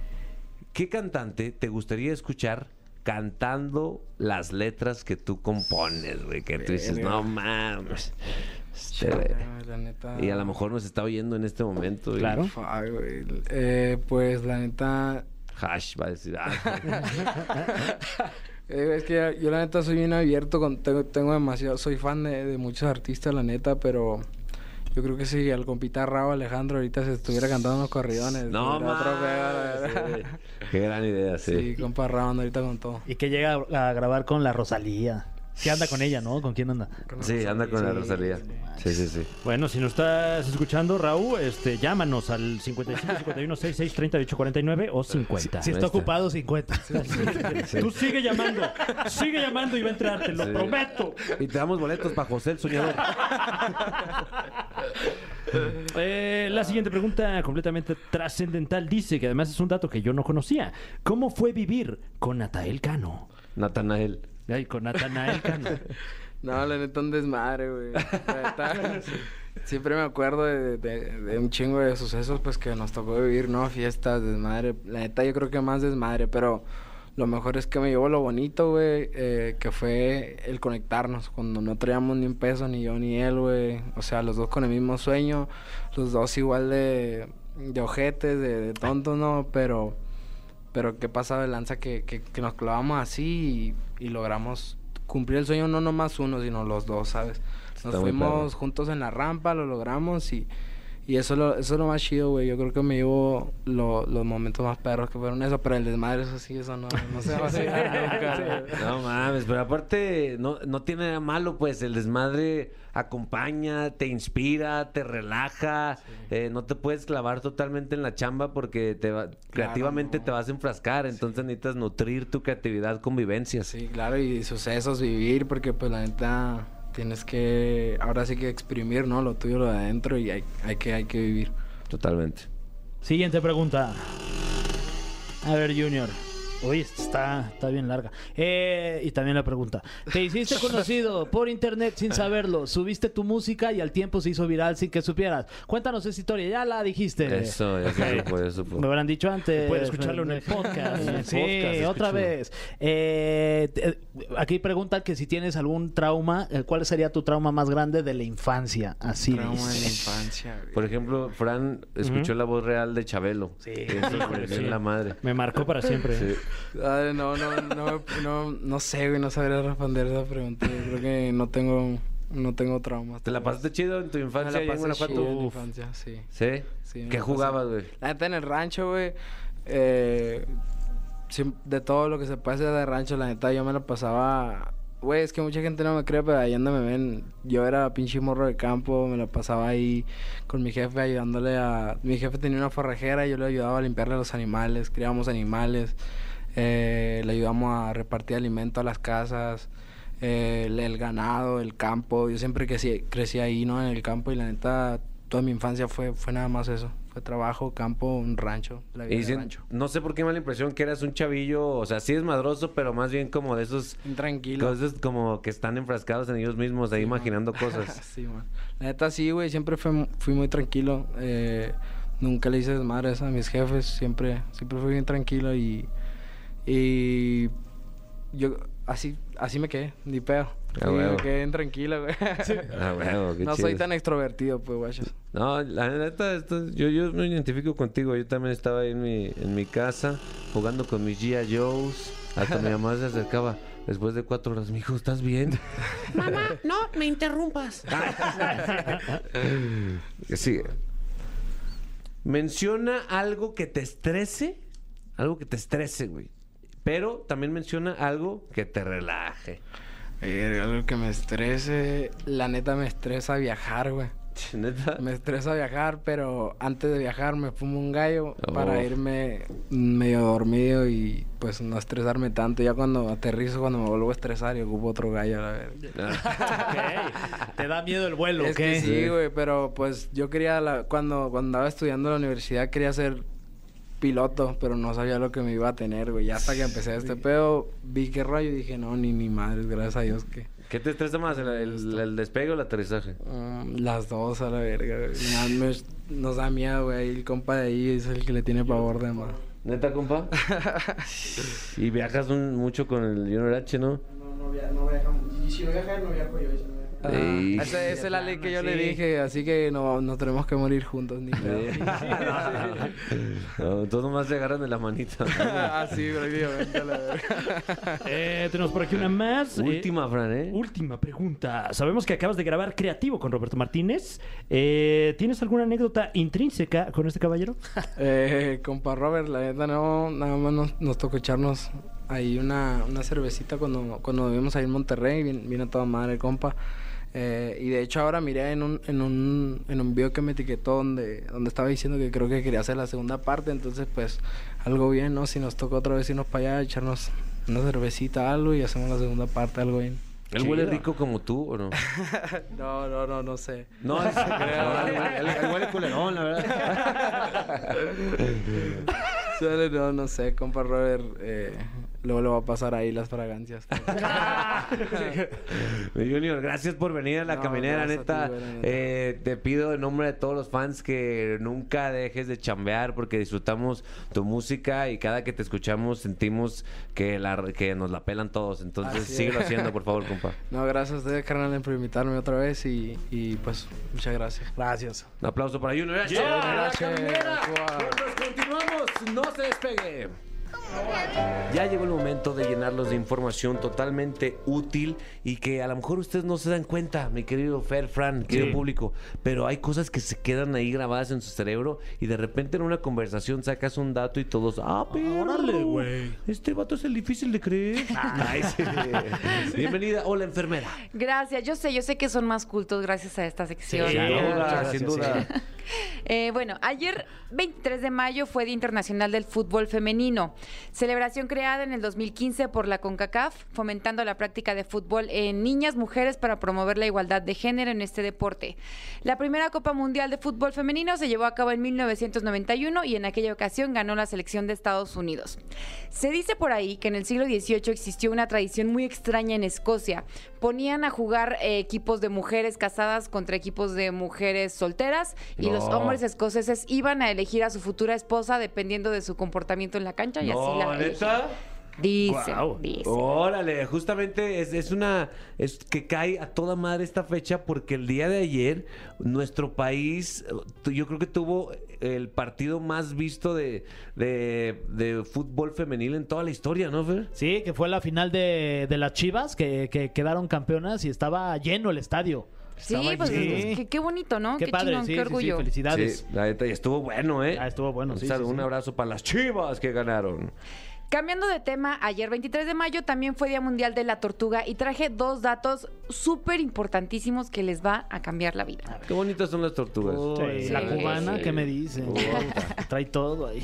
¿Qué cantante te gustaría escuchar cantando las letras que tú compones, güey? Que tú dices, no mames. Este, La neta. y a lo mejor nos está oyendo en este momento. Claro. Eh, pues la neta. Hash va a decir. ah, eh, es que yo, yo la neta soy bien abierto. Con, tengo, tengo demasiado. Soy fan de, de muchos artistas, la neta, pero. Yo creo que si al compita Rabo Alejandro ahorita se estuviera cantando unos corridones. no verdad. sí. Qué gran idea, sí. Sí, compa Rabo ahorita con todo. Y que llega a grabar con la Rosalía. ¿Qué anda con ella, no? ¿Con quién anda? Sí, anda con la Rosalía. Sí, sí, sí. Bueno, si nos estás escuchando, Raúl, este, llámanos al 55 51 66 38 49 o 50. Si está está. ocupado, 50. Tú sigue llamando, sigue llamando y va a entrar, te lo Sí. prometo. Y te damos boletos para José el Soñador. Eh, la siguiente pregunta, completamente trascendental, dice que además es un dato que yo no conocía. ¿Cómo fue vivir con Natael Cano? Natanael. Ay, con Natanael Cano. No, la neta un desmadre, güey. La neta, siempre me acuerdo de, de- de un chingo de sucesos, pues, que nos tocó vivir, ¿no? Fiestas, desmadre. La neta, yo creo que más desmadre, pero lo mejor es que me llevo lo bonito, güey, eh, que fue el conectarnos, cuando no traíamos ni un peso, ni yo ni él, güey. O sea, los dos con el mismo sueño, los dos igual de, de ojetes, de, de tontos, ¿no? Pero, pero qué pasaba de lanza que, que, que nos clavamos así y, logramos cumplir el sueño, no nomás uno, sino los dos, ¿sabes? Nos Está fuimos juntos en la rampa, lo logramos y, y eso, lo, eso es lo más chido, güey. Yo creo que me llevo lo- los momentos más perros que fueron eso, pero el desmadre, eso sí, eso no, no se va a hacer nunca. No mames, pero aparte no, no tiene nada malo, pues el desmadre acompaña, te inspira, te relaja, eh, no te puedes clavar totalmente en la chamba porque te va- creativamente no. te vas a enfrascar, entonces necesitas nutrir tu creatividad con vivencias. Sí, claro, y sucesos, vivir, porque pues la neta tienes que, ahora sí que exprimir, ¿no? Lo tuyo, lo de adentro y hay, hay, que, hay que vivir. Totalmente. Siguiente pregunta. A ver, Junior. Uy, esta está, está bien larga. Eh, y también la pregunta. Te hiciste conocido por internet sin saberlo. Subiste tu música y al tiempo se hizo viral sin que supieras. Cuéntanos esa historia. Ya la dijiste. Eso, ya se supo, ya se supo. Me habrán dicho antes. Puede escucharlo en el podcast. En el Sí, podcast, otra vez. Eh, te- aquí preguntan que si tienes algún trauma, eh, ¿cuál sería tu trauma más grande de la infancia? Así Trauma de la infancia, güey. Por ejemplo, Fran escuchó la voz real de Chabelo. Sí. Eso en la madre. Me marcó para siempre. Sí. Ay, no, no, no, no, no sé, güey, no sabría responder esa pregunta. Yo creo que no tengo, no tengo traumas. ¿Te la pasaste chido en tu Me infancia la allá en pasé chido en la Uf. infancia, sí. ¿Sí? Sí, me ¿Qué la jugabas, güey? La neta en el rancho, güey. eh, de todo lo que se hacer de rancho, la neta yo me la pasaba. Güey, es que mucha gente no me cree, pero ahí donde me ven, yo era pinche morro de campo, me la pasaba ahí con mi jefe ayudándole a... Mi jefe tenía una forrajera y yo le ayudaba a limpiarle a los animales, criábamos animales, eh, le ayudamos a repartir alimento a las casas, eh, el, el ganado, el campo. Yo siempre crecí, crecí ahí, ¿no? En el campo y la neta, toda mi infancia fue, fue nada más eso. Fue trabajo, campo, un rancho, la vida Y de dicen- rancho. no sé por qué me da la impresión que eras un chavillo, o sea, sí es madroso, pero más bien como de esos Tranquilo. cosas como que están enfrascados en ellos mismos, ahí imaginando cosas. sí, man. La neta sí, güey, siempre fui muy tranquilo. eh, nunca le hice desmadres a mis jefes, siempre, siempre fui bien tranquilo y, y yo así, así me quedé, ni pedo. Ah, Sí, me quedé bien tranquilo, güey. Ah, qué no soy tan extrovertido, pues, guachos. No, la neta, esto- yo, yo me identifico contigo. Yo también estaba ahí en mi, en mi casa jugando con mis G.I. Joes. Hasta mi mamá se acercaba. Después de cuatro horas, mijo, ¿estás bien? Mamá, no me interrumpas. Sí. Menciona algo que te estrese. Algo que te estrese, güey. Pero también menciona algo que te relaje. Eh, algo que me estrese, la neta me estresa viajar, güey. Neta. Me estresa viajar, pero antes de viajar me fumo un gallo Oh. para irme medio dormido y pues no estresarme tanto. Ya cuando aterrizo, cuando me vuelvo a estresar y ocupo otro gallo, a la verga. ¿Te da miedo el vuelo? Es qué? que sí, güey, pero pues yo quería, la- cuando, cuando andaba estudiando en la universidad, quería ser piloto, pero no sabía lo que me iba a tener, güey. Ya hasta que empecé este pedo, vi qué rollo y dije, no, ni mi madre, gracias a Dios que... ¿Qué te estresa más? ¿El, el- el despegue o el aterrizaje? Mm, las dos a la verga, güey. Nada, me- nos da miedo, güey. El compa de ahí es el que le tiene pavor de más. ¿Neta, compa? y viajas un- mucho con el Junior H, ¿no? No, no, via- no viajamos. Y si no viaja, no viajo yo. Esa, esa es la ley que yo le sí. dije, así que no, no tenemos que morir juntos ni pedo. No, todos nomás se agarran de la manita. ah, sí, prácticamente, la. Eh, tenemos por aquí una más. Eh, Última, Fran, ¿eh? Última pregunta. Sabemos que acabas de grabar Creativo con Roberto Martínez. Eh, ¿Tienes alguna anécdota intrínseca con este caballero? Eh, compa Robert, la neta no, nada más nos, nos tocó echarnos ahí una, una cervecita cuando, cuando vivimos ahí en Monterrey, vino, vino toda madre, compa. Eh, y de hecho ahora miré en un, en un, en un video que me etiquetó donde, donde estaba diciendo que creo que quería hacer la segunda parte, entonces pues algo bien, ¿no? Si nos toca otra vez irnos para allá, echarnos una cervecita, algo y hacemos la segunda parte, algo bien. ¿Él huele rico como tú o no? No, no, no, no sé. No, no se crea. Él, huele culerón, la verdad. No, no sé, compa Robert. eh, luego le va a pasar ahí las fragancias. Junior, gracias por venir a la No, caminera, gracias a ti, neta. Eh, te pido en nombre de todos los fans que nunca dejes de chambear porque disfrutamos tu música y cada que te escuchamos sentimos que, la, que nos la pelan todos. Entonces, síguelo haciendo, por favor, compa. No, gracias a ustedes, carnal, por invitarme otra vez y, y pues muchas gracias. Gracias. Un aplauso para Junior. ¡Ya! Yeah. ¡La caminera! Wow. Nosotros continuamos, no se despegue. Ya llegó el momento de llenarlos de información totalmente útil y que a lo mejor ustedes no se dan cuenta, mi querido Fer, Fran, querido Sí. público, pero hay cosas que se quedan ahí grabadas en su cerebro y de repente en una conversación sacas un dato y todos, ah, pero Órale, güey. este vato es el difícil de creer. Ay, sí. Bienvenida, hola enfermera. Gracias, yo sé, yo sé que son más cultos gracias a esta sección. Sí, Sin muchas duda, gracias, sin duda. Eh, bueno, ayer 23 de mayo fue Día Internacional del Fútbol Femenino, celebración creada en el 2015 por la CONCACAF, fomentando la práctica de fútbol en niñas, mujeres para promover la igualdad de género en este deporte. La primera Copa Mundial de Fútbol Femenino se llevó a cabo en 1991 y en aquella ocasión ganó la selección de Estados Unidos. Se dice por ahí que en el siglo XVIII existió una tradición muy extraña en Escocia. Ponían a jugar eh, equipos de mujeres casadas contra equipos de mujeres solteras y los hombres escoceses iban a elegir a su futura esposa dependiendo de su comportamiento en la cancha y así la ¿neta? Dicen, Guau. dicen. Órale, justamente es, es una es que cae a toda madre esta fecha porque el día de ayer nuestro país tu- yo creo que tuvo el partido más visto de, de, de fútbol femenil en toda la historia, ¿no, Fer? Sí, que fue la final de, de las Chivas, que, que quedaron campeonas y estaba lleno el estadio. Sí, Estaba pues lleno. es que qué bonito, ¿no? Qué, padre, chingón, sí, qué sí, sí, orgullo. felicidades. Sí, la neta, y estuvo bueno, ¿eh? Ah, estuvo bueno, un, sí, un sí. abrazo para las chivas que ganaron. Cambiando de tema, ayer 23 de mayo también fue Día Mundial de la Tortuga y traje dos datos súper importantísimos que les va a cambiar la vida. Qué bonitas son las tortugas. Sí. La cubana, Sí. ¿qué me dice? Puta, Trae todo ahí.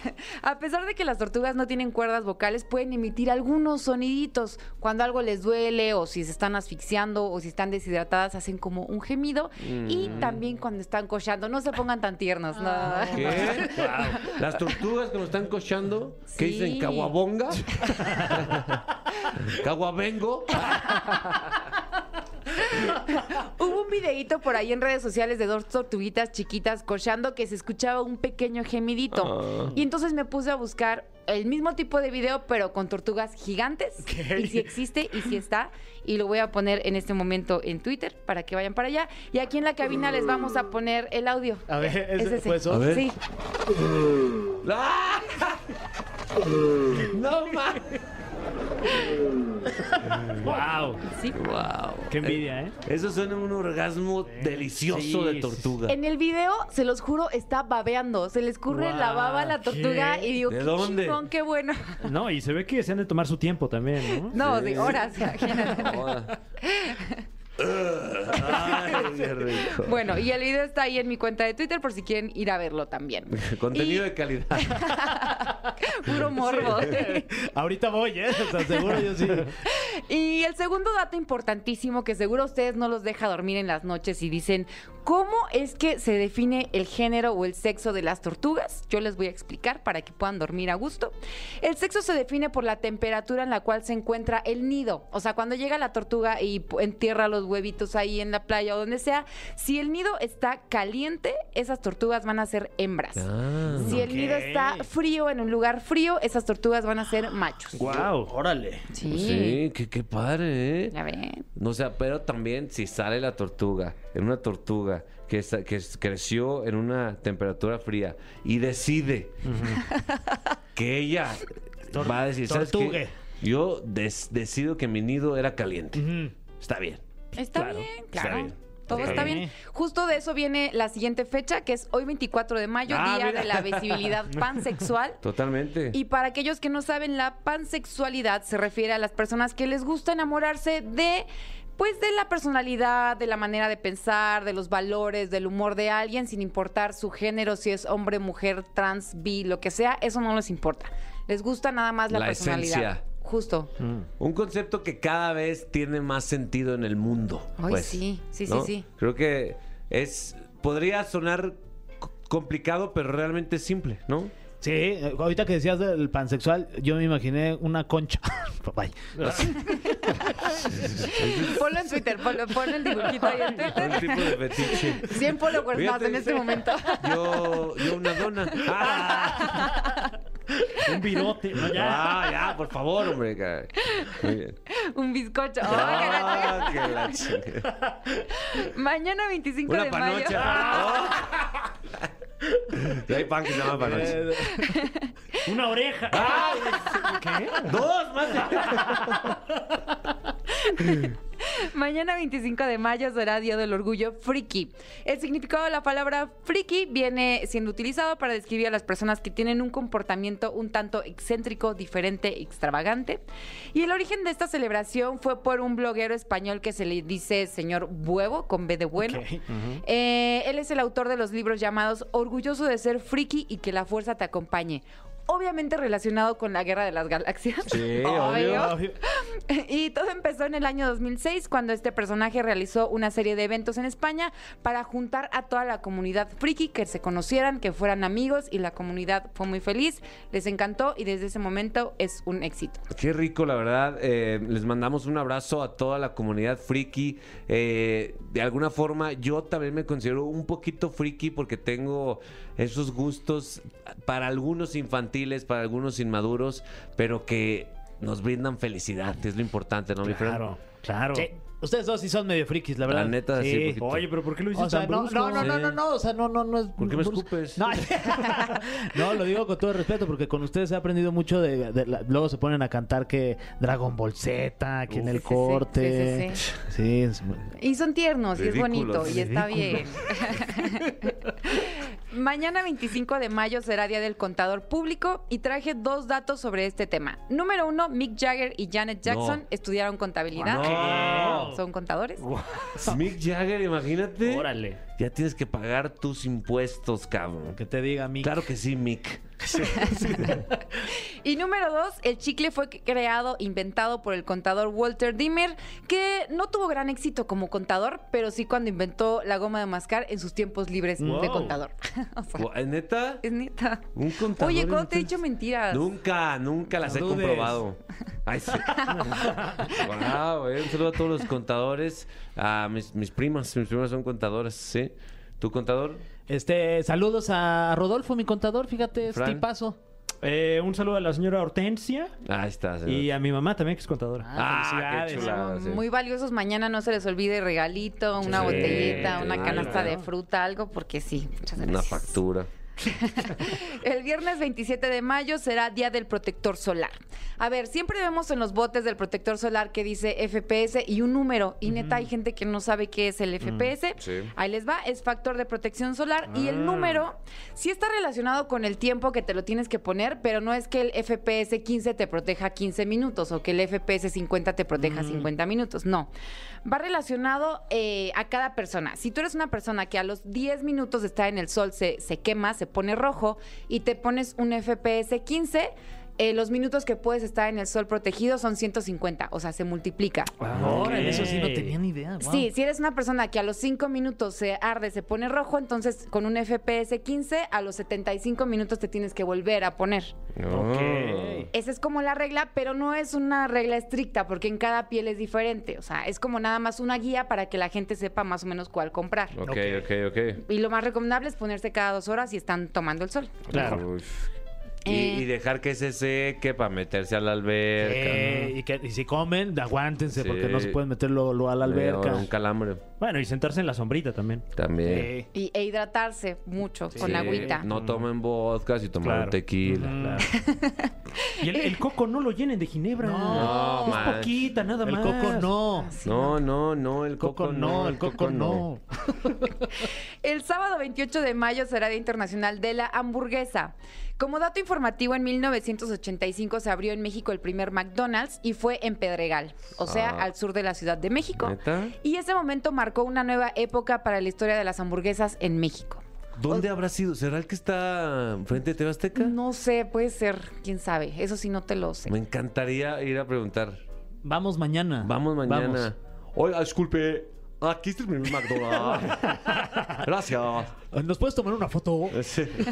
A pesar de que las tortugas no tienen cuerdas vocales, pueden emitir algunos soniditos. Cuando algo les duele o si se están asfixiando o si están deshidratadas, hacen como un gemido. Y también cuando están cochando, no se pongan tan tiernos. no. ¿Qué? Las tortugas que nos están cochando, ¿qué Sí. dicen? ¿Caguabonga? ¿Caguabengo? Hubo un videíto por ahí en redes sociales de dos tortuguitas chiquitas cochando que se escuchaba un pequeño gemidito. Ah. Y entonces me puse a buscar el mismo tipo de video, pero con tortugas gigantes. Y si existe y si está. Y lo voy a poner en este momento en Twitter para que vayan para allá. Y aquí en la cabina les vamos a poner el audio. A ver, Es ¿ese ese. fue eso? A ver. Sí. ¡Ah! ¡No mames! ¡Wow! sí. ¡Wow! ¡Qué envidia, eh! Eso suena un orgasmo delicioso sí, de sí, tortuga. En el video, se los juro, está babeando. Se le escurre la baba a la tortuga ¿Qué? y digo, ¿De qué dónde? chingón, qué bueno. No, y se ve que se han de tomar su tiempo también, ¿no? No, de horas, imagínate. Joda. Ay, qué rico. Bueno, y el video está ahí en mi cuenta de Twitter por si quieren ir a verlo también. Contenido Y- de calidad. Puro morbo. Ahorita voy, ¿eh? O sea, seguro yo sí. y el segundo dato importantísimo que seguro a ustedes no los deja dormir en las noches y dicen, ¿cómo es que se define el género o el sexo de las tortugas? Yo les voy a explicar para que puedan dormir a gusto. El sexo se define por la temperatura en la cual se encuentra el nido. O sea, cuando llega la tortuga y entierra los huevitos ahí en la playa o donde sea, si el nido está caliente, esas tortugas van a ser hembras. Ah. Si el nido está frío en un lugar frío, esas tortugas van a ser machos. ¡Wow! Órale. Sí. Sí, qué, qué padre, ¿eh? Ya ven. No, o sea, pero también si sale la tortuga, en una tortuga que, creció en una temperatura fría y decide que ella Tor- va a decir, ¿sabes qué? Yo des- decido que mi nido era caliente. Está bien. Está Claro, bien, está claro. bien. Todo está bien. Justo de eso viene la siguiente fecha, que es hoy 24 de mayo, Ah, Día mira. de la Visibilidad Pansexual. Totalmente. Y para aquellos que no saben, la pansexualidad se refiere a las personas que les gusta enamorarse de, pues, de la personalidad, de la manera de pensar, de los valores, del humor de alguien, sin importar su género, si es hombre, mujer, trans, bi, lo que sea, eso no les importa. Les gusta nada más la, La personalidad. esencia. Justo. Un concepto que cada vez tiene más sentido en el mundo. Ay, pues, sí, sí, sí, ¿no? sí. Creo que es. Podría sonar complicado, pero realmente es simple, ¿no? Sí, eh, ahorita que decías del pansexual, yo me imaginé una concha. Bye. Ponlo en Twitter, ponlo, pon el dibujito ahí en Un Twitter. tipo de fetiche. 100 followers más Fíjate, en este momento. Yo, yo una dona. Ah, Un virote. No, ya. ah, ya, por favor, hombre. Muy bien. Un bizcocho. ¡Ay, qué! Ah, que la chingada. Mañana 25 Una de mayo. panocha. Y hay pan que se llama panocha. Una oreja. ¿Qué? Dos más. Mañana 25 de mayo será Día del Orgullo Friki. El significado de la palabra friki viene siendo utilizado para describir a las personas que tienen un comportamiento un tanto excéntrico, diferente, extravagante. Y el origen de esta celebración fue por un bloguero español que se le dice señor Huevo, con B de bueno. Eh, él es el autor de los libros llamados Orgulloso de ser friki y que la fuerza te acompañe. Obviamente relacionado con la Guerra de las Galaxias. Sí, Obvio. obvio. Y todo empezó en el año 2006 cuando este personaje realizó una serie de eventos en España para juntar a toda la comunidad friki, que se conocieran, que fueran amigos y la comunidad fue muy feliz, les encantó y desde ese momento es un éxito. Qué rico, la verdad. Eh, les mandamos un abrazo a toda la comunidad friki. Eh, de alguna forma, yo también me considero un poquito friki porque tengo esos gustos para algunos infantiles, para algunos inmaduros, pero que nos brindan felicidad, que es lo importante, ¿no, mi Fran? Claro, claro. Sí, ustedes dos sí son medio frikis, la verdad. La neta, sí, poquito. Oye, pero ¿por qué lo dices O sea, tan no, brusco? no, no, no, Sí. no, no, o sea, no, no, no es. ¿Por qué me brusco. escupes? No, no, lo digo con todo el respeto, porque con ustedes he aprendido mucho de, de la- luego se ponen a cantar que Dragon Ball Z, que en Sí, el sí, sí, corte. sí, Sí, es- Y son tiernos y es Ridículos. bonito y está bien. Mañana 25 de mayo será Día del Contador Público y traje dos datos sobre este tema. Número uno, Mick Jagger y Janet Jackson No. estudiaron contabilidad. No. Son contadores. Mick Jagger, imagínate. Órale. Ya tienes que pagar tus impuestos, cabrón. que te diga, mi. Claro que sí, Mick. Y número dos, el chicle fue creado, inventado por el contador Walter Dimmer, que no tuvo gran éxito como contador, pero sí cuando inventó la goma de mascar en sus tiempos libres de Wow. contador. O sea, ¿Neta? es neta. Un contador. Oye, ¿cuándo te he dicho mentiras? Nunca, nunca las he dudes. comprobado. Ay, sí. Guau, eh, Un saludo a todos los contadores. A mis, mis primas, mis primas son contadoras, ¿sí? ¿Tu contador? Este, saludos a Rodolfo, mi contador, fíjate, es Fran. tipazo. Eh, un saludo a la señora Hortensia Ahí está. y a mi mamá también, que es contadora. Ah, qué felicidades. chulada. sí. Muy valiosos. Mañana no se les olvide regalito, una Sí, botellita, una claro. canasta de fruta, algo, porque sí. Muchas Una gracias. factura. El viernes 27 de mayo será Día del Protector Solar. A ver, siempre vemos en los botes del protector solar que dice FPS y un número. Y neta, hay gente que no sabe qué es el FPS. sí. Ahí les va, es factor de protección solar. Y Ah. el número sí está relacionado con el tiempo que te lo tienes que poner, pero no es que el FPS 15 te proteja 15 minutos o que el FPS 50 te proteja 50 minutos. No. Va relacionado eh, a cada persona. Si tú eres una persona que a los 10 minutos de estar en el sol se, se quema, se pone rojo y te pones un FPS 15, eh, los minutos que puedes estar en el sol protegido son 150, o sea, se multiplica. Órale, eso sí no tenía ni idea. wow. Sí, si eres una persona que a los 5 minutos se arde, se pone rojo, entonces con un FPS 15, a los 75 minutos te tienes que volver a poner. Oh. Esa es como la regla, pero no es una regla estricta porque en cada piel es diferente. O sea, es como nada más una guía para que la gente sepa más o menos cuál comprar. Ok, ok, ok. Y lo más recomendable es ponerse cada dos horas si están tomando el sol. Claro. Uf. Y, Eh. y dejar que se seque para meterse a la alberca. Eh, y, que, y si comen, aguántense, Sí. porque no se pueden meterlo lo a la ¿no? alberca. Un calambre Bueno, y sentarse en la sombrita también. también. Eh, Y, e hidratarse mucho con agüita. No tomen vodka si toman Claro. tequila. Y el, el coco no lo llenen de ginebra. No, es man. poquita, nada el más. coco no. No, no, no, el Coco, coco, no, el coco no. El sábado 28 de mayo será Día Internacional de la Hamburguesa. Como dato informativo, en 1985 se abrió en México el primer McDonald's y fue en Pedregal, o sea, Ah. al sur de la Ciudad de México. ¿Neta? Y ese momento marcó una nueva época para la historia de las hamburguesas en México. ¿Dónde habrá sido? ¿Será el que está frente de TV Azteca? No sé, puede ser, quién sabe. Eso sí no te lo sé. Me encantaría ir a preguntar. Vamos mañana. Vamos mañana. Oiga, disculpe, Aquí está el McDonald's. Gracias. ¿Nos puedes tomar una foto?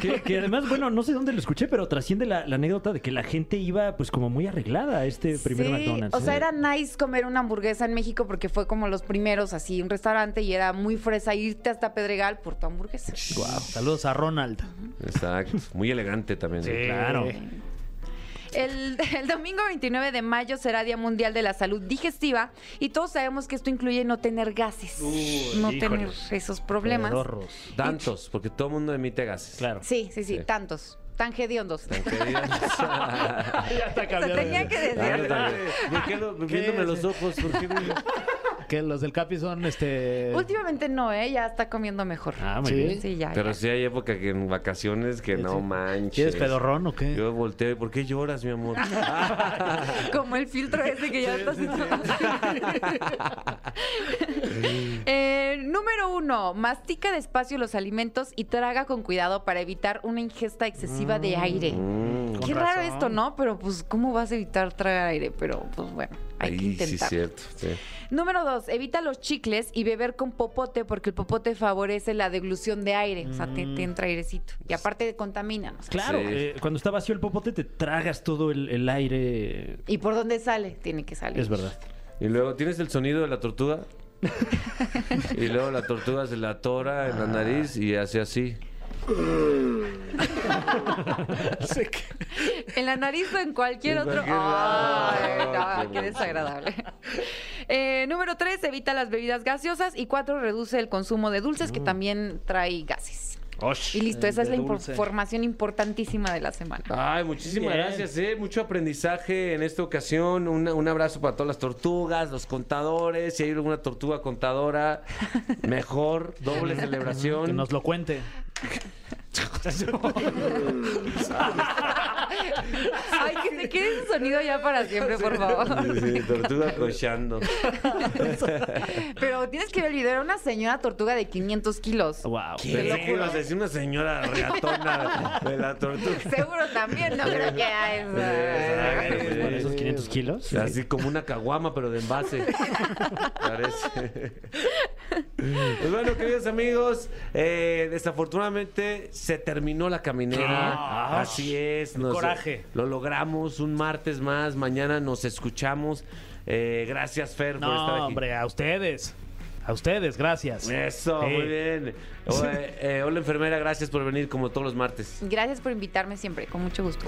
Que, que además, bueno, no sé dónde lo escuché, pero trasciende la, la anécdota de que la gente iba pues como muy arreglada a este primer Sí, McDonald's. O sea, era nice comer una hamburguesa en México porque fue como los primeros, así, un restaurante y era muy fresa irte hasta Pedregal por tu hamburguesa. Saludos a Ronald. Exacto. Muy elegante también. Claro. El, el domingo 29 de mayo será Día Mundial de la Salud Digestiva y todos sabemos que esto incluye no tener gases, no tener esos problemas. Pedorros. Tantos, porque todo el mundo emite gases. Claro. Sí, sí, sí, Sí. tantos, tan hediondos. Queridos. Ya está Se tenía que decir. Viéndome los ojos, ¿por qué? Que los del Capi son este. Últimamente no, ¿eh? Ya está comiendo mejor. Ah, muy Sí. bien. Sí, ya. Pero ya. sí hay época que en vacaciones que no manches. ¿Quieres pedorrón o qué? Yo volteo, ¿y ¿por qué lloras, mi amor? Como el filtro ese que ya estás. Eh, número uno, mastica despacio los alimentos y traga con cuidado para evitar una ingesta excesiva de aire. Mm, Qué raro razón. esto, ¿no? Pero pues, ¿cómo vas a evitar tragar aire? Pero pues bueno, hay que ahí sí, intentar. cierto. sí. Número dos, evita los chicles y beber con popote porque el popote favorece la deglución de aire. O sea, te, te entra airecito. Y aparte contamina, ¿no? Claro, Sí. eh, cuando está vacío el popote te tragas todo el, el aire. ¿Y por dónde sale? Tiene que salir. Es verdad. Y luego, ¿tienes el sonido de la tortuga? y luego la tortuga se la atora en la nariz y hace así. En la nariz o en cualquier otro. Ay, no, qué desagradable. Eh, número tres, evita las bebidas gaseosas. Y cuatro, reduce el consumo de dulces, que también trae gases. Y listo, esa es la dulce. información importantísima de la semana. Ay, muchísimas Bien. gracias, ¿eh? Mucho aprendizaje en esta ocasión. Una- un abrazo para todas las tortugas, los contadores. Si hay alguna tortuga contadora, mejor, doble celebración. Que nos lo cuente. ちょっと Ay, que se quede ese sonido ya para siempre, por favor. Sí, tortuga cochando. Pero tienes que ver el video, era una señora tortuga de 500 kilos. Wow. Ibas a decir una señora reatona de la tortuga. Seguro también, no creo que haya Exacto, Con esos 500 kilos. Así como una caguama, pero de envase. Parece. Pues bueno, queridos amigos, eh, desafortunadamente se terminó la caminera. Ah, Así es. el Lo logramos un martes más. Mañana nos escuchamos. Eh, gracias, Fer, por estar aquí. hombre, a ustedes. A ustedes, gracias. Eso, Sí. muy bien. O- eh, hola, enfermera, gracias por venir como todos los martes. Gracias por invitarme siempre, con mucho gusto.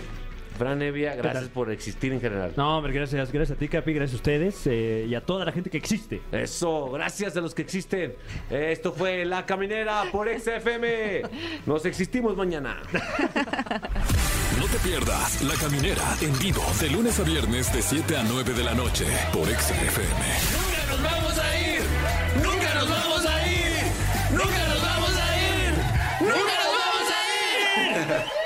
Fran Evia, gracias por existir en general. No, hombre, gracias, gracias a ti, Capi, gracias a ustedes eh, y a toda la gente que existe. Eso, gracias a los que existen. Eh, esto fue La Caminera por XFM. Nos existimos mañana. No te pierdas La Caminera en vivo de lunes a viernes de 7 a 9 de la noche por XFM. Nunca nos vamos a ir. Nunca nos vamos a ir. Nunca nos vamos a ir. Nunca nos vamos a ir.